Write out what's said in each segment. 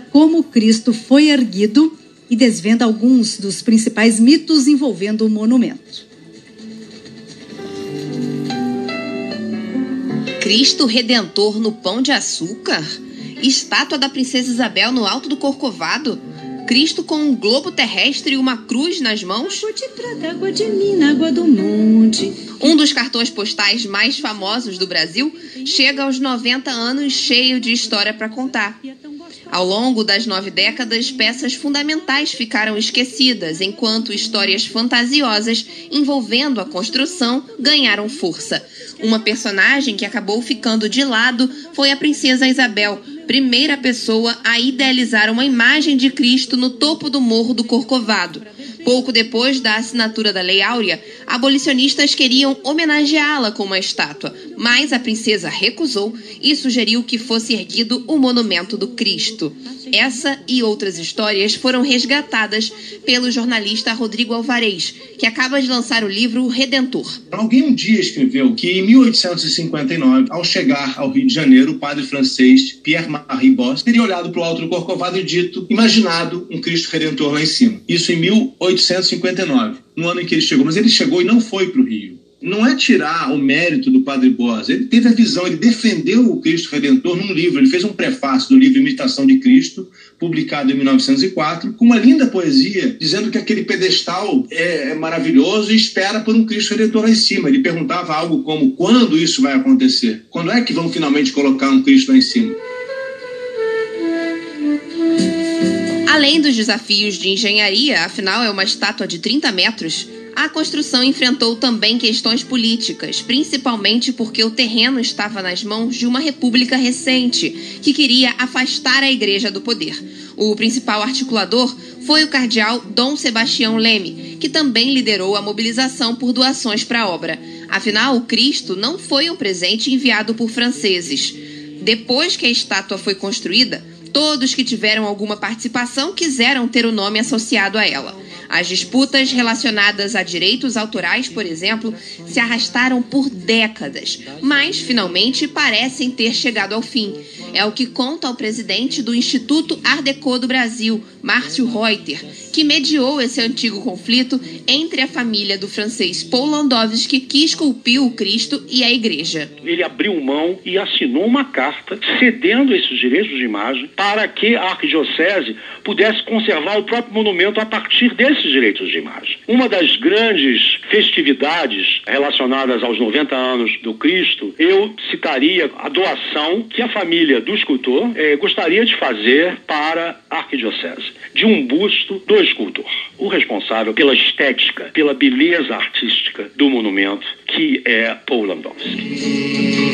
como Cristo foi erguido e desvenda alguns dos principais mitos envolvendo o monumento. Cristo Redentor no Pão de Açúcar? Estátua da Princesa Isabel no alto do Corcovado? Cristo com um globo terrestre e uma cruz nas mãos? Água de prata, água de mina, água do monte. Um dos cartões postais mais famosos do Brasil chega aos 90 anos cheio de história para contar. Ao longo das nove décadas, peças fundamentais ficaram esquecidas, enquanto histórias fantasiosas envolvendo a construção ganharam força. Uma personagem que acabou ficando de lado foi a princesa Isabel, primeira pessoa a idealizar uma imagem de Cristo no topo do morro do Corcovado. Pouco depois da assinatura da Lei Áurea, abolicionistas queriam homenageá-la com uma estátua, mas a princesa recusou e sugeriu que fosse erguido o monumento do Cristo. Essa e outras histórias foram resgatadas pelo jornalista Rodrigo Alvarez, que acaba de lançar o livro Redentor. Alguém um dia escreveu que em 1859, ao chegar ao Rio de Janeiro, o padre francês Pierre-Marie Boss teria olhado para o alto do Corcovado e dito, imaginado um Cristo Redentor lá em cima. Isso em 1859, no ano em que ele chegou. Mas ele chegou e não foi para o Rio não é tirar o mérito do Padre Boas. Ele teve a visão, ele defendeu o Cristo Redentor num livro. Ele fez um prefácio do livro Imitação de Cristo, publicado em 1904, com uma linda poesia, dizendo que aquele pedestal é, é maravilhoso e espera por um Cristo Redentor lá em cima. Ele perguntava algo como: quando isso vai acontecer? Quando é que vão finalmente colocar um Cristo lá em cima? Além dos desafios de engenharia, afinal é uma estátua de 30 metros a construção enfrentou também questões políticas, principalmente porque o terreno estava nas mãos de uma república recente, que queria afastar a igreja do poder. O principal articulador foi o cardeal Dom Sebastião Leme, que também liderou a mobilização por doações para a obra. Afinal, o Cristo não foi um presente enviado por franceses. Depois que a estátua foi construída, todos que tiveram alguma participação quiseram ter o nome associado a ela. As disputas relacionadas a direitos autorais, por exemplo, se arrastaram por décadas, mas finalmente parecem ter chegado ao fim. É o que conta o presidente do Instituto Art Deco do Brasil, Márcio Reuter, que mediou esse antigo conflito entre a família do francês Paul Landowski, que esculpiu o Cristo, e a igreja. Ele abriu mão e assinou uma carta cedendo esses direitos de imagem para que a arquidiocese pudesse conservar o próprio monumento a partir desses direitos de imagem. Uma das grandes festividades relacionadas aos 90 anos do Cristo, eu citaria a doação que a família do escultor eh, gostaria de fazer para a arquidiocese, de um busto do escultor, o responsável pela estética, pela beleza artística do monumento, que é Paul Landowski.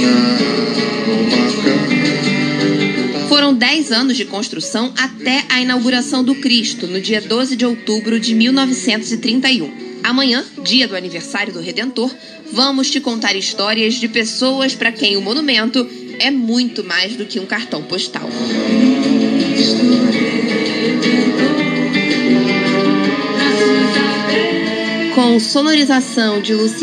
Foram 10 anos de construção até a inauguração do Cristo, no dia 12 de outubro de 1931. Amanhã, dia do aniversário do Redentor, vamos te contar histórias de pessoas para quem o monumento é muito mais do que um cartão postal. Com sonorização de Luciano.